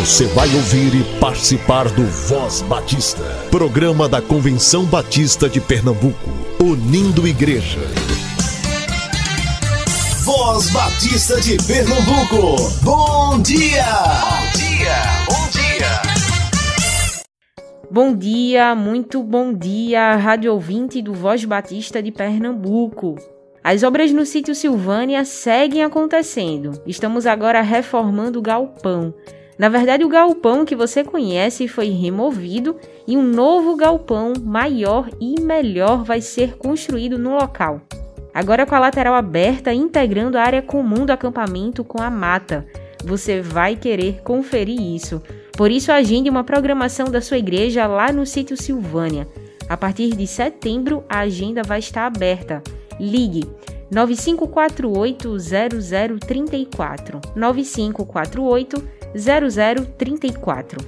Você vai ouvir e participar do Voz Batista, programa da Convenção Batista de Pernambuco, unindo igreja. Voz Batista de Pernambuco, bom dia! Bom dia, bom dia! Bom dia, muito bom dia, rádio ouvinte do Voz Batista de Pernambuco. As obras no sítio Silvânia seguem acontecendo. Estamos agora reformando o galpão. Na verdade, o galpão que você conhece foi removido e um novo galpão maior e melhor vai ser construído no local. Agora com a lateral aberta, integrando a área comum do acampamento com a mata. Você vai querer conferir isso. Por isso, agende uma programação da sua igreja lá no sítio Silvânia. A partir de setembro, a agenda vai estar aberta. Ligue 9548-0034. 9548-0034.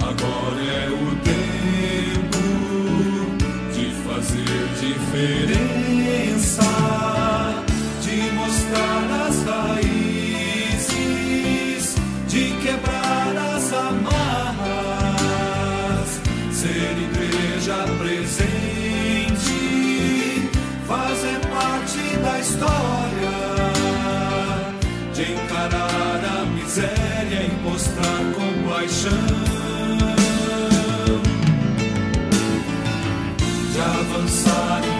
Agora é o tempo de fazer diferença, de avançar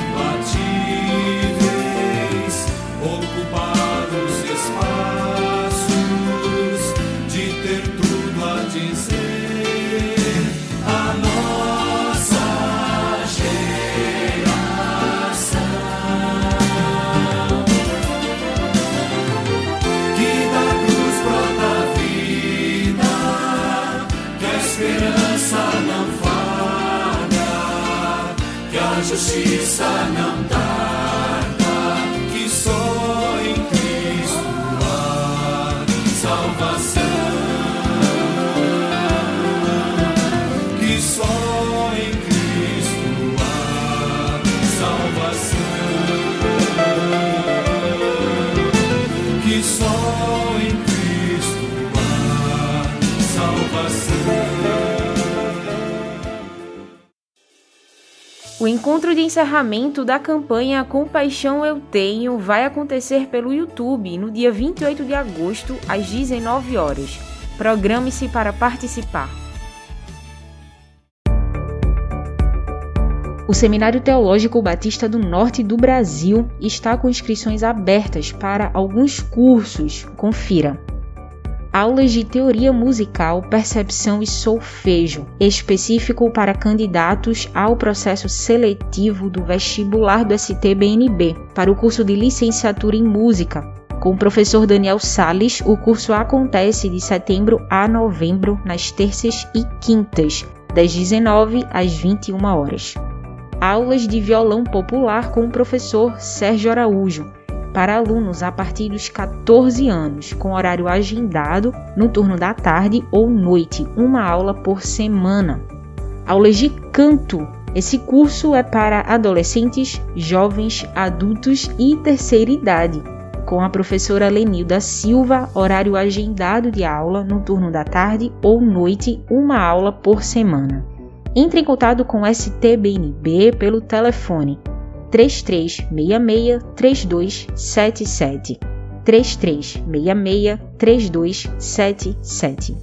que O encontro de encerramento da campanha Compaixão Eu Tenho vai acontecer pelo YouTube no dia 28 de agosto, às 19 horas. Programe-se para participar. O Seminário Teológico Batista do Norte do Brasil está com inscrições abertas para alguns cursos. Confira aulas de teoria musical, percepção e solfejo, específico para candidatos ao processo seletivo do vestibular do STBNB, para o curso de licenciatura em música. Com o professor Daniel Sales, o curso acontece de setembro a novembro, nas terças e quintas, das 19 às 21 horas. Aulas de violão popular com o professor Sérgio Araújo, para alunos a partir dos 14 anos, com horário agendado no turno da tarde ou noite, uma aula por semana. Aulas de canto. Esse curso é para adolescentes, jovens, adultos e terceira idade, com a professora Lenilda Silva, horário agendado de aula no turno da tarde ou noite, uma aula por semana. Entre em contato com o STBNB pelo telefone 3366-3277. 3366-3277.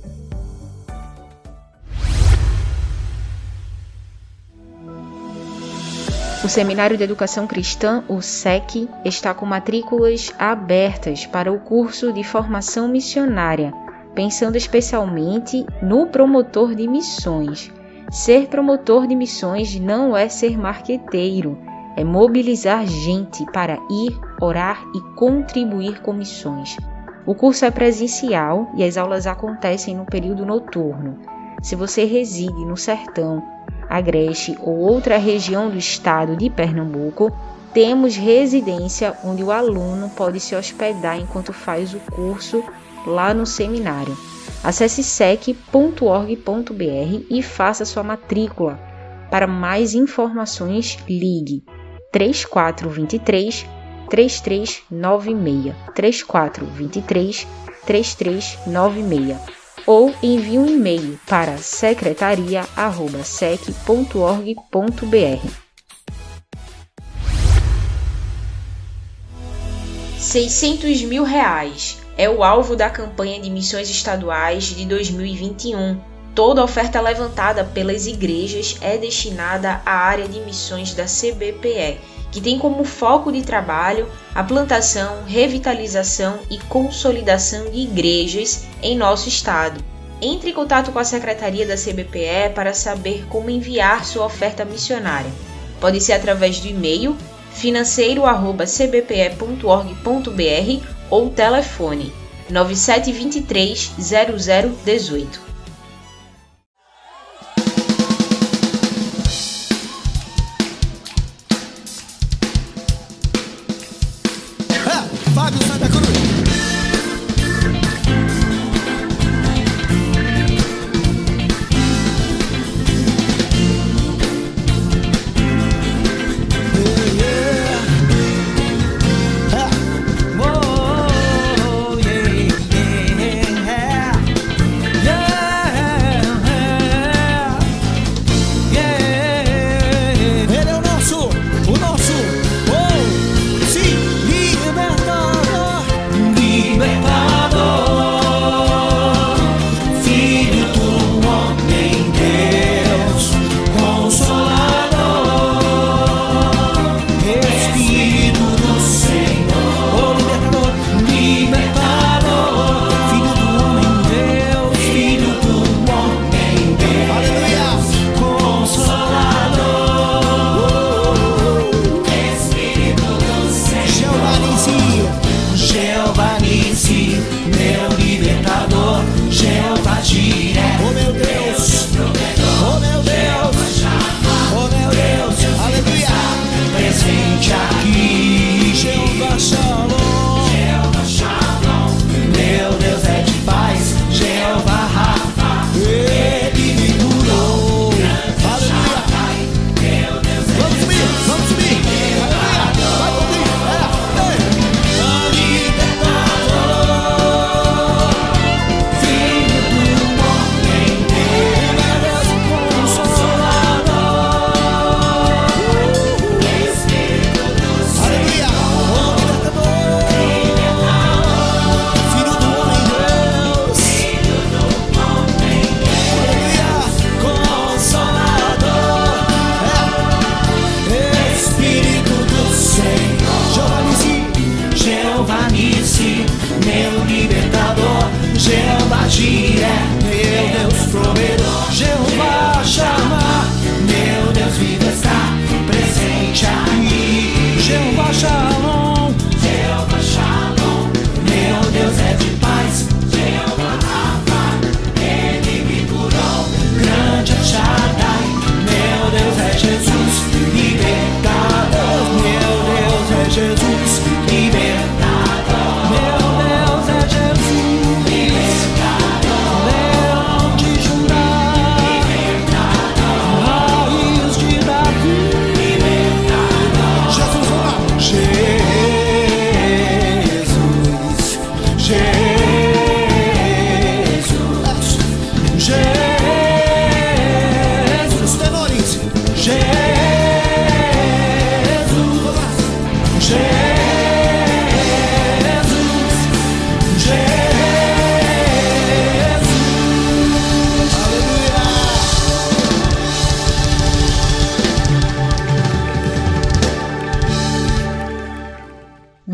O Seminário de Educação Cristã, o SEC, está com matrículas abertas para o curso de formação missionária, pensando especialmente no promotor de missões. Ser promotor de missões não é ser marqueteiro é mobilizar gente para ir, orar e contribuir com missões. O curso é presencial e as aulas acontecem no período noturno. Se você reside no Sertão, Agreste ou outra região do estado de Pernambuco, temos residência onde o aluno pode se hospedar enquanto faz o curso lá no seminário. Acesse sec.org.br e faça sua matrícula. Para mais informações, ligue 3423 3396 3423 3396 ou envie um e-mail para secretaria@sec.org.br. 600 mil reais é o alvo da campanha de missões estaduais de 2021. Toda oferta levantada pelas igrejas é destinada à área de missões da CBPE, que tem como foco de trabalho a plantação, revitalização e consolidação de igrejas em nosso estado. Entre em contato com a secretaria da CBPE para saber como enviar sua oferta missionária. Pode ser através do e-mail financeiro@cbpe.org.br ou telefone 9723 0018.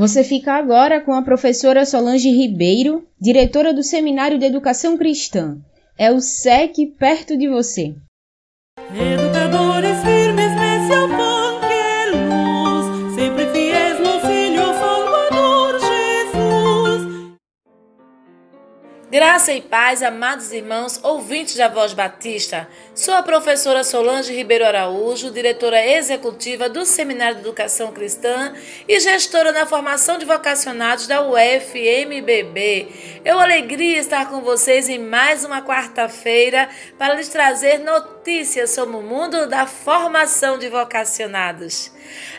Você fica agora com a professora Solange Ribeiro, diretora do Seminário de Educação Cristã. É o SEC perto de você. Educadores Graça e paz, amados irmãos, ouvintes da Voz Batista. Sou a professora Solange Ribeiro Araújo, diretora executiva do Seminário de Educação Cristã e gestora na formação de vocacionados da UFMBB. É uma alegria estar com vocês em mais uma quarta-feira para lhes trazer notícias sobre o mundo da formação de vocacionados.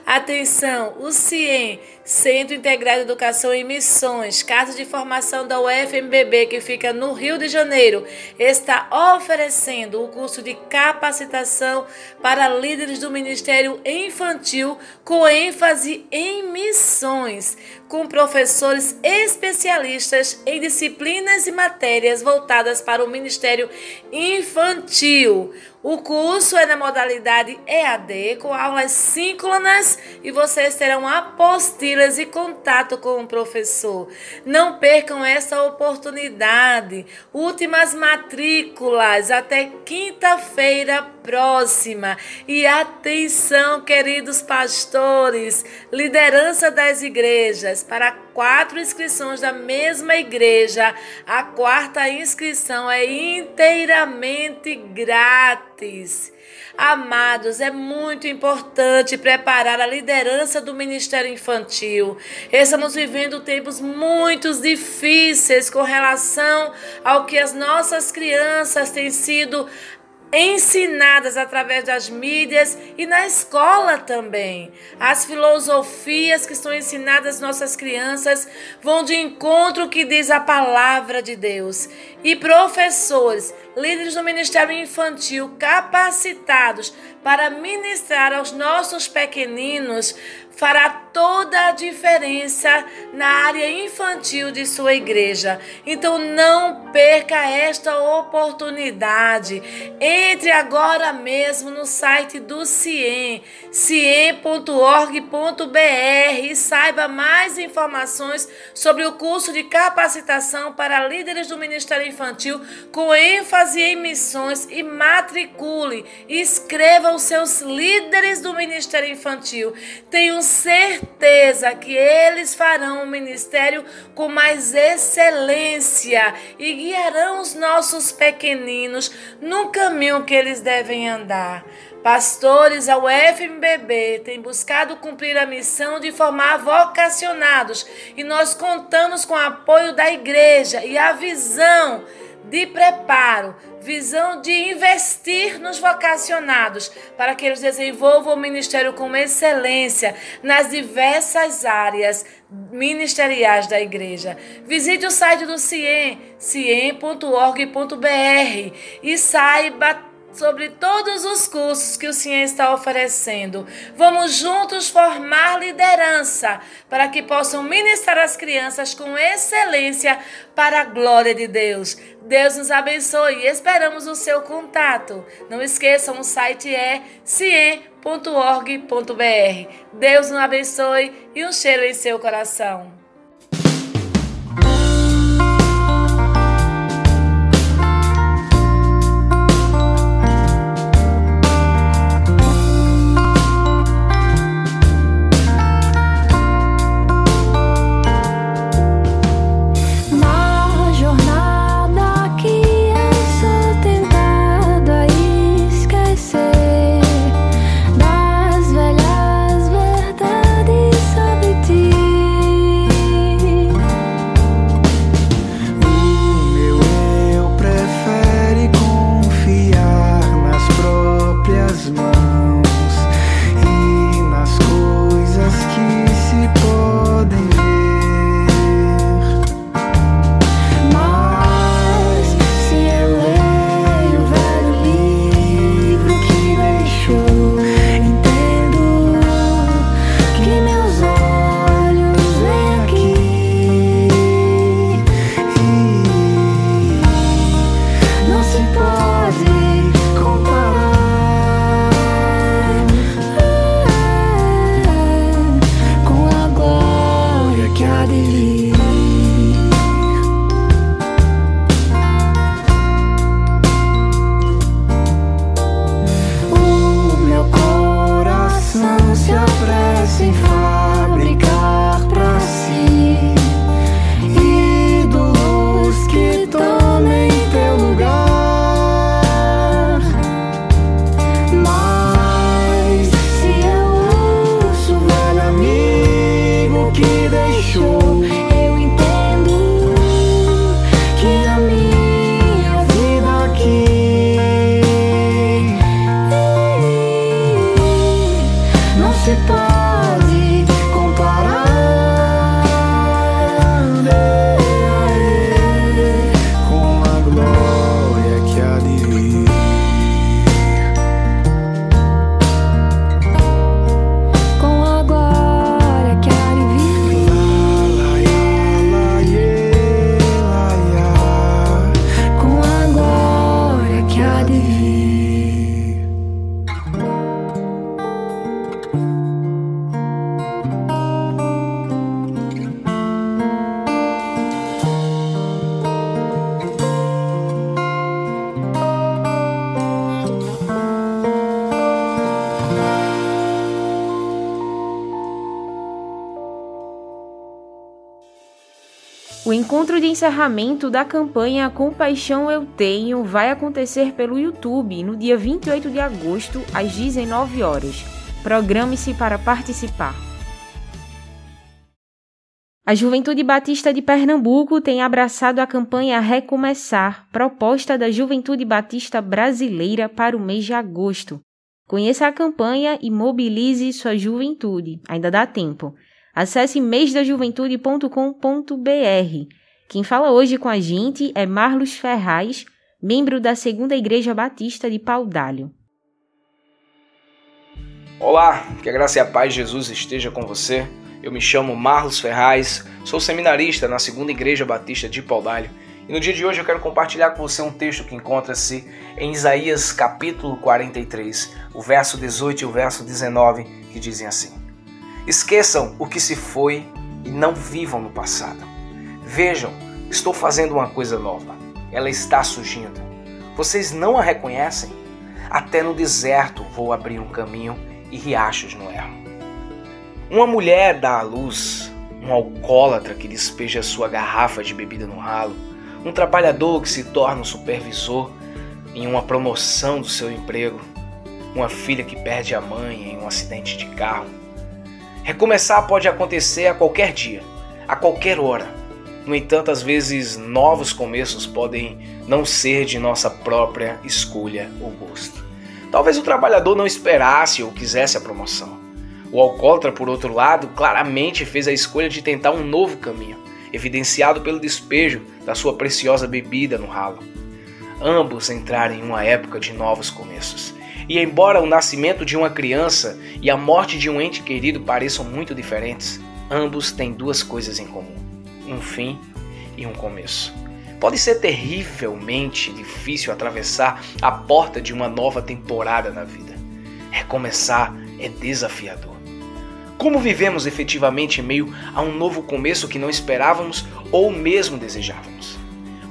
Atenção, o CIEM Centro Integrado de Educação em Missões, Casa de Formação da UFMBB, que fica no Rio de Janeiro, está oferecendo o curso de capacitação para líderes do Ministério Infantil com ênfase em missões, com professores especialistas em disciplinas e matérias voltadas para o Ministério Infantil. O curso é na modalidade EAD, com aulas síncronas e vocês terão apostilas e contato com o professor. Não percam essa oportunidade. Últimas matrículas até quinta-feira próxima. E atenção, queridos pastores, liderança das igrejas, para quatro inscrições da mesma igreja, a quarta inscrição é inteiramente grátis. Amados, é muito importante preparar a liderança do Ministério Infantil. Estamos vivendo tempos muito difíceis com relação ao que as nossas crianças têm sido ensinadas através das mídias e na escola também. As filosofias que são ensinadas às nossas crianças vão de encontro ao que diz a palavra de Deus. E professores, líderes do Ministério Infantil capacitados para ministrar aos nossos pequeninos fará toda a diferença na área infantil de sua igreja. Então não perca esta oportunidade. Entre agora mesmo no site do CIEM, ciem.org.br e saiba mais informações sobre o curso de capacitação para líderes do Ministério Infantil com ênfase em missões e matricule. Escreva os seus líderes do Ministério Infantil. Tenho certeza que eles farão o ministério com mais excelência e guiarão os nossos pequeninos no caminho que eles devem andar. Pastores, a UFMBB tem buscado cumprir a missão de formar vocacionados e nós contamos com o apoio da igreja e a visão de preparo, visão de investir nos vocacionados, para que eles desenvolvam o ministério com excelência nas diversas áreas ministeriais da igreja. Visite o site do CIEM, ciem.org.br e saiba sobre todos os cursos que o Cien está oferecendo. Vamos juntos formar liderança para que possam ministrar as crianças com excelência para a glória de Deus. Deus nos abençoe e esperamos o seu contato. Não esqueçam, o site é cien.org.br. Deus nos abençoe e um cheiro em seu coração. Encontro de encerramento da campanha Compaixão Eu Tenho vai acontecer pelo YouTube no dia 28 de agosto, às 19 horas. Programe-se para participar. A Juventude Batista de Pernambuco tem abraçado a campanha Recomeçar, proposta da Juventude Batista Brasileira para o mês de agosto. Conheça a campanha e mobilize sua juventude. Ainda dá tempo. Acesse mêsdajuventude.com.br. Quem fala hoje com a gente é Marlos Ferraz, membro da Segunda Igreja Batista de Paudalho. Olá, que a graça e a paz de Jesus esteja com você. Eu me chamo Marlos Ferraz, sou seminarista na Segunda Igreja Batista de Paudalho e no dia de hoje eu quero compartilhar com você um texto que encontra-se em Isaías capítulo 43, o verso 18 e o verso 19, que dizem assim: Esqueçam o que se foi e não vivam no passado. Vejam, estou fazendo uma coisa nova. Ela está surgindo. Vocês não a reconhecem? Até no deserto vou abrir um caminho e riachos no erro. Uma mulher dá à luz, um alcoólatra que despeja sua garrafa de bebida no ralo, um trabalhador que se torna um supervisor em uma promoção do seu emprego, uma filha que perde a mãe em um acidente de carro. Recomeçar pode acontecer a qualquer dia, a qualquer hora. No entanto, às vezes novos começos podem não ser de nossa própria escolha ou gosto. Talvez o trabalhador não esperasse ou quisesse a promoção. O alcoólatra, por outro lado, claramente fez a escolha de tentar um novo caminho, evidenciado pelo despejo da sua preciosa bebida no ralo. Ambos entraram em uma época de novos começos. E embora o nascimento de uma criança e a morte de um ente querido pareçam muito diferentes, ambos têm duas coisas em comum: um fim e um começo. Pode ser terrivelmente difícil atravessar a porta de uma nova temporada na vida. Recomeçar é desafiador. Como vivemos efetivamente em meio a um novo começo que não esperávamos ou mesmo desejávamos?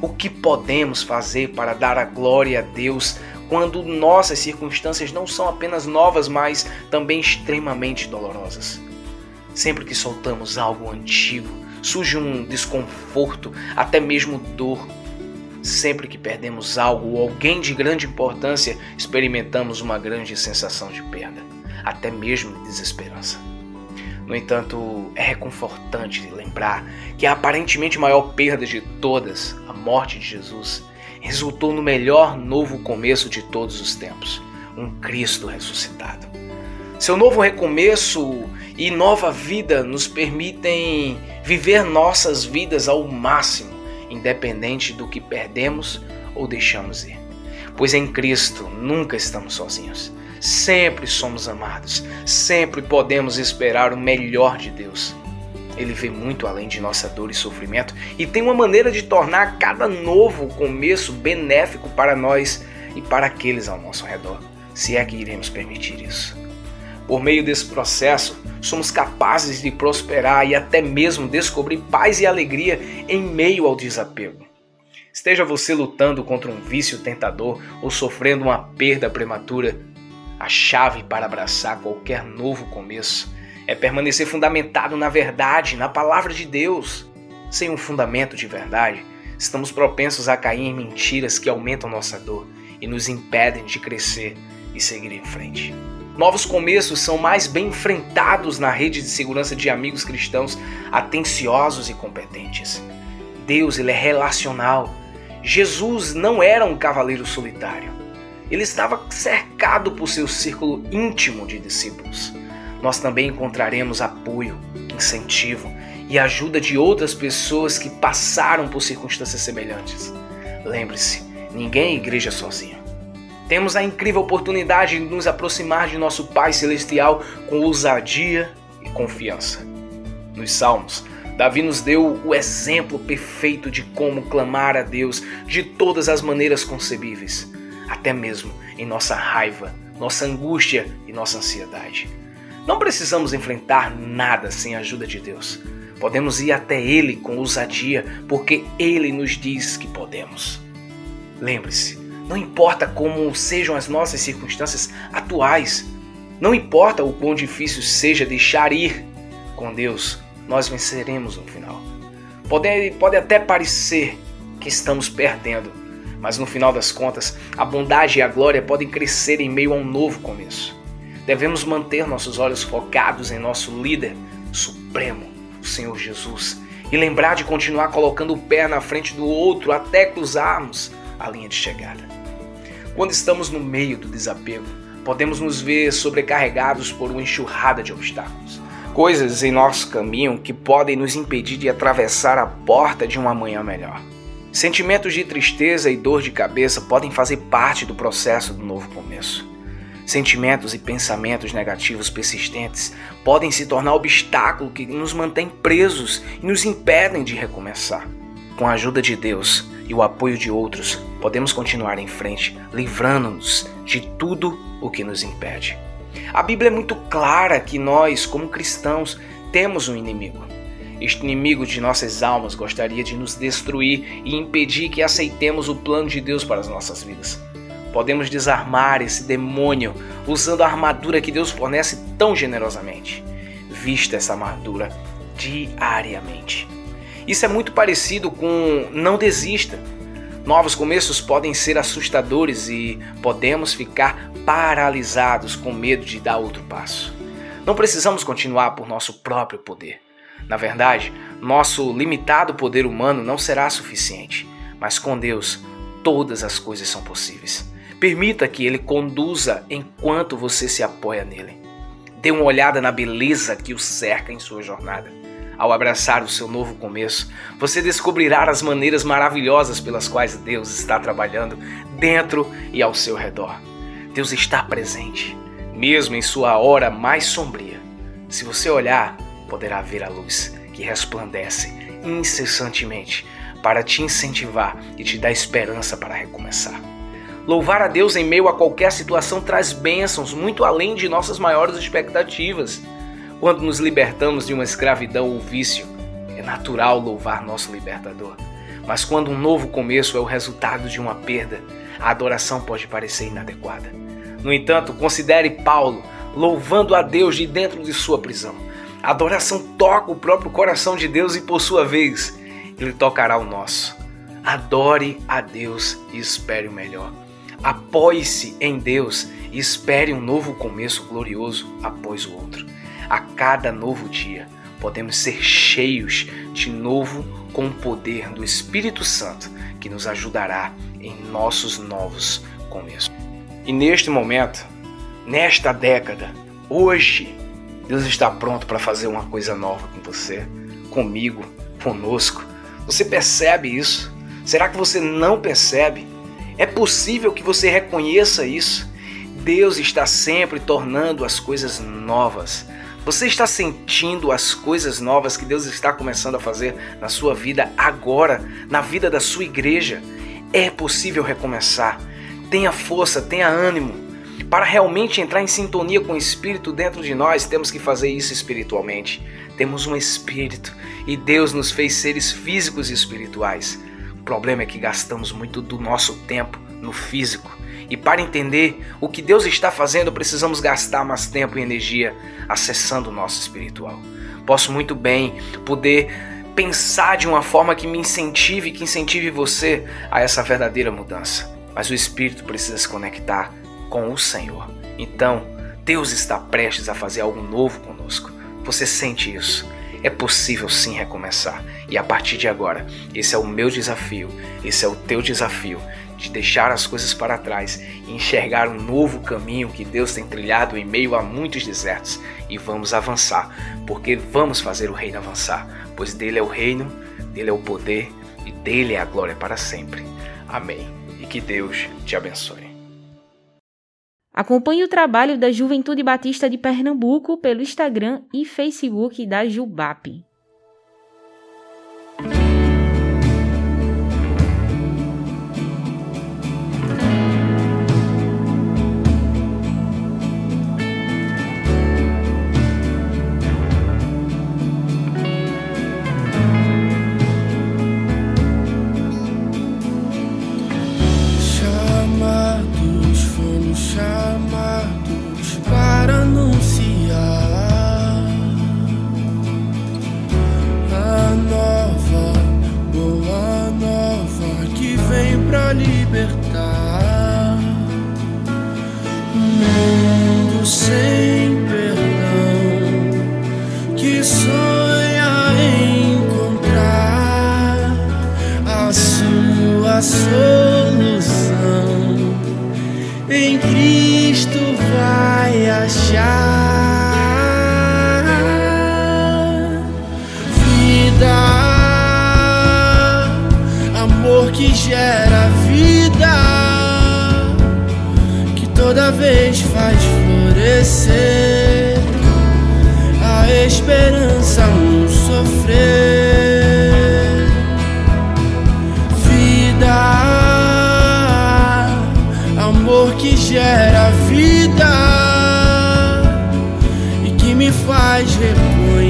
O que podemos fazer para dar a glória a Deus quando nossas circunstâncias não são apenas novas, mas também extremamente dolorosas? Sempre que soltamos algo antigo, surge um desconforto, até mesmo dor. Sempre que perdemos algo ou alguém de grande importância, experimentamos uma grande sensação de perda, até mesmo de desesperança. No entanto, é reconfortante lembrar que a aparentemente maior perda de todas, a morte de Jesus, resultou no melhor novo começo de todos os tempos um Cristo ressuscitado. Seu novo recomeço e nova vida nos permitem viver nossas vidas ao máximo, independente do que perdemos ou deixamos ir. Pois em Cristo nunca estamos sozinhos. Sempre somos amados, sempre podemos esperar o melhor de Deus. Ele vê muito além de nossa dor e sofrimento e tem uma maneira de tornar cada novo começo benéfico para nós e para aqueles ao nosso redor, se é que iremos permitir isso. Por meio desse processo, somos capazes de prosperar e até mesmo descobrir paz e alegria em meio ao desapego. Esteja você lutando contra um vício tentador ou sofrendo uma perda prematura, a chave para abraçar qualquer novo começo é permanecer fundamentado na verdade, na palavra de Deus. Sem um fundamento de verdade, estamos propensos a cair em mentiras que aumentam nossa dor e nos impedem de crescer e seguir em frente. Novos começos são mais bem enfrentados na rede de segurança de amigos cristãos atenciosos e competentes. Deus ele é relacional. Jesus não era um cavaleiro solitário. Ele estava cercado por seu círculo íntimo de discípulos. Nós também encontraremos apoio, incentivo e ajuda de outras pessoas que passaram por circunstâncias semelhantes. Lembre-se, ninguém é igreja sozinho. Temos a incrível oportunidade de nos aproximar de nosso Pai Celestial com ousadia e confiança. Nos Salmos, Davi nos deu o exemplo perfeito de como clamar a Deus de todas as maneiras concebíveis até mesmo em nossa raiva, nossa angústia e nossa ansiedade. Não precisamos enfrentar nada sem a ajuda de Deus. Podemos ir até Ele com ousadia, porque Ele nos diz que podemos. Lembre-se, não importa como sejam as nossas circunstâncias atuais, não importa o quão difícil seja deixar ir, com Deus nós venceremos no final. Pode, pode até parecer que estamos perdendo, mas no final das contas, a bondade e a glória podem crescer em meio a um novo começo. Devemos manter nossos olhos focados em nosso líder supremo, o Senhor Jesus, e lembrar de continuar colocando o pé na frente do outro até cruzarmos a linha de chegada. Quando estamos no meio do desapego, podemos nos ver sobrecarregados por uma enxurrada de obstáculos. Coisas em nosso caminho que podem nos impedir de atravessar a porta de um amanhã melhor. Sentimentos de tristeza e dor de cabeça podem fazer parte do processo do novo começo. Sentimentos e pensamentos negativos persistentes podem se tornar obstáculo que nos mantém presos e nos impedem de recomeçar. Com a ajuda de Deus e o apoio de outros, podemos continuar em frente, livrando-nos de tudo o que nos impede. A Bíblia é muito clara que nós, como cristãos, temos um inimigo. Este inimigo de nossas almas gostaria de nos destruir e impedir que aceitemos o plano de Deus para as nossas vidas. Podemos desarmar esse demônio usando a armadura que Deus fornece tão generosamente. Vista essa armadura diariamente. Isso é muito parecido com não desista. Novos começos podem ser assustadores e podemos ficar paralisados com medo de dar outro passo. Não precisamos continuar por nosso próprio poder. Na verdade, nosso limitado poder humano não será suficiente, mas com Deus todas as coisas são possíveis. Permita que Ele conduza enquanto você se apoia nele. Dê uma olhada na beleza que o cerca em sua jornada. Ao abraçar o seu novo começo, você descobrirá as maneiras maravilhosas pelas quais Deus está trabalhando dentro e ao seu redor. Deus está presente, mesmo em sua hora mais sombria. Se você olhar, poderá ver a luz que resplandece incessantemente para te incentivar e te dar esperança para recomeçar. Louvar a Deus em meio a qualquer situação traz bênçãos muito além de nossas maiores expectativas. Quando nos libertamos de uma escravidão ou vício, é natural louvar nosso libertador. Mas quando um novo começo é o resultado de uma perda, a adoração pode parecer inadequada. No entanto, considere Paulo louvando a Deus de dentro de sua prisão. A adoração toca o próprio coração de Deus e, por sua vez, ele tocará o nosso. Adore a Deus e espere o melhor. Apoie-se em Deus e espere um novo começo glorioso após o outro. A cada novo dia, podemos ser cheios de novo com o poder do Espírito Santo que nos ajudará em nossos novos começos. E neste momento, nesta década, hoje, Deus está pronto para fazer uma coisa nova com você, comigo, conosco. Você percebe isso? Será que você não percebe? É possível que você reconheça isso. Deus está sempre tornando as coisas novas. Você está sentindo as coisas novas que Deus está começando a fazer na sua vida agora, na vida da sua igreja? É possível recomeçar. Tenha força, tenha ânimo. Para realmente entrar em sintonia com o Espírito dentro de nós, temos que fazer isso espiritualmente. Temos um Espírito e Deus nos fez seres físicos e espirituais. O problema é que gastamos muito do nosso tempo no físico. E para entender o que Deus está fazendo, precisamos gastar mais tempo e energia acessando o nosso espiritual. Posso muito bem poder pensar de uma forma que me incentive, que incentive você a essa verdadeira mudança. Mas o espírito precisa se conectar com o Senhor. Então, Deus está prestes a fazer algo novo conosco. Você sente isso? É possível sim recomeçar. E a partir de agora, esse é o meu desafio, esse é o teu desafio de deixar as coisas para trás e enxergar um novo caminho que Deus tem trilhado em meio a muitos desertos e vamos avançar, porque vamos fazer o reino avançar, pois dele é o reino, dele é o poder e dele é a glória para sempre. Amém. E que Deus te abençoe. Acompanhe o trabalho da Juventude Batista de Pernambuco pelo Instagram e Facebook da Jubap.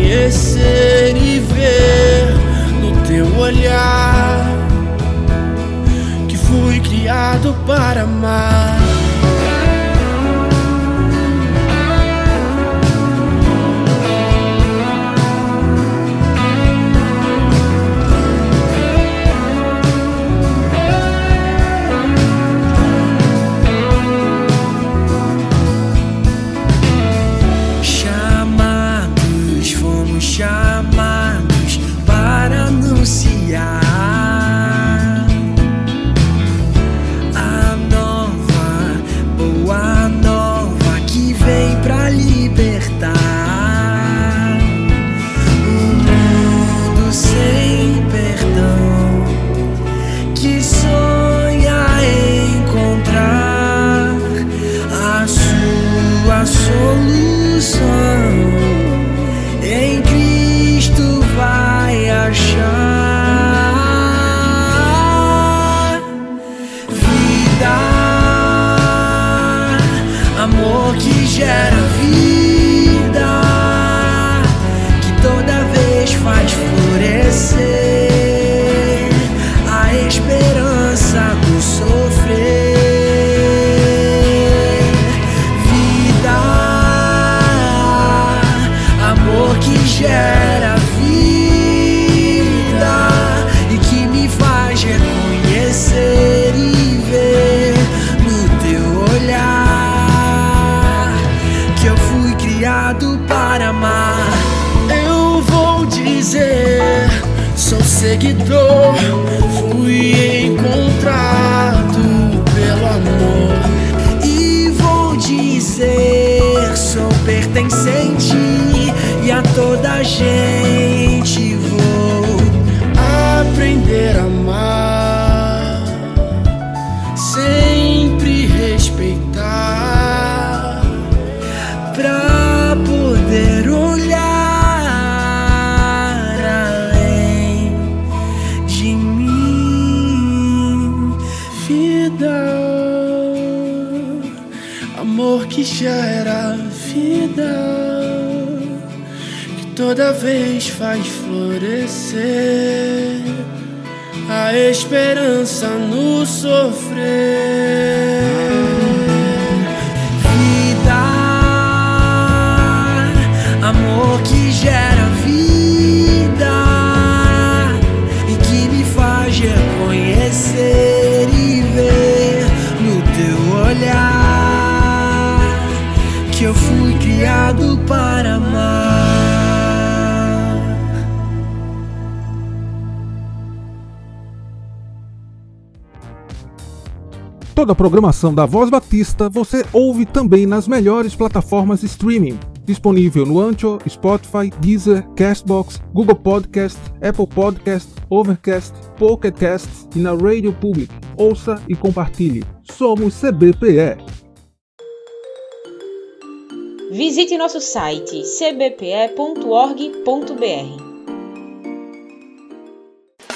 Reconhecer e ver no teu olhar que fui criado para amar. Pertencente e a toda gente vou aprender a amar, sempre respeitar, pra poder olhar além de mim, vida, amor que gera vida toda vez faz florescer a esperança no sofrer. Toda a programação da Voz Batista você ouve também nas melhores plataformas de streaming. Disponível no Ancho, Spotify, Deezer, Castbox, Google Podcast, Apple Podcast, Overcast, Pocket Cast e na Radio Public. Ouça e compartilhe. Somos CBPE. Visite nosso site cbpe.org.br.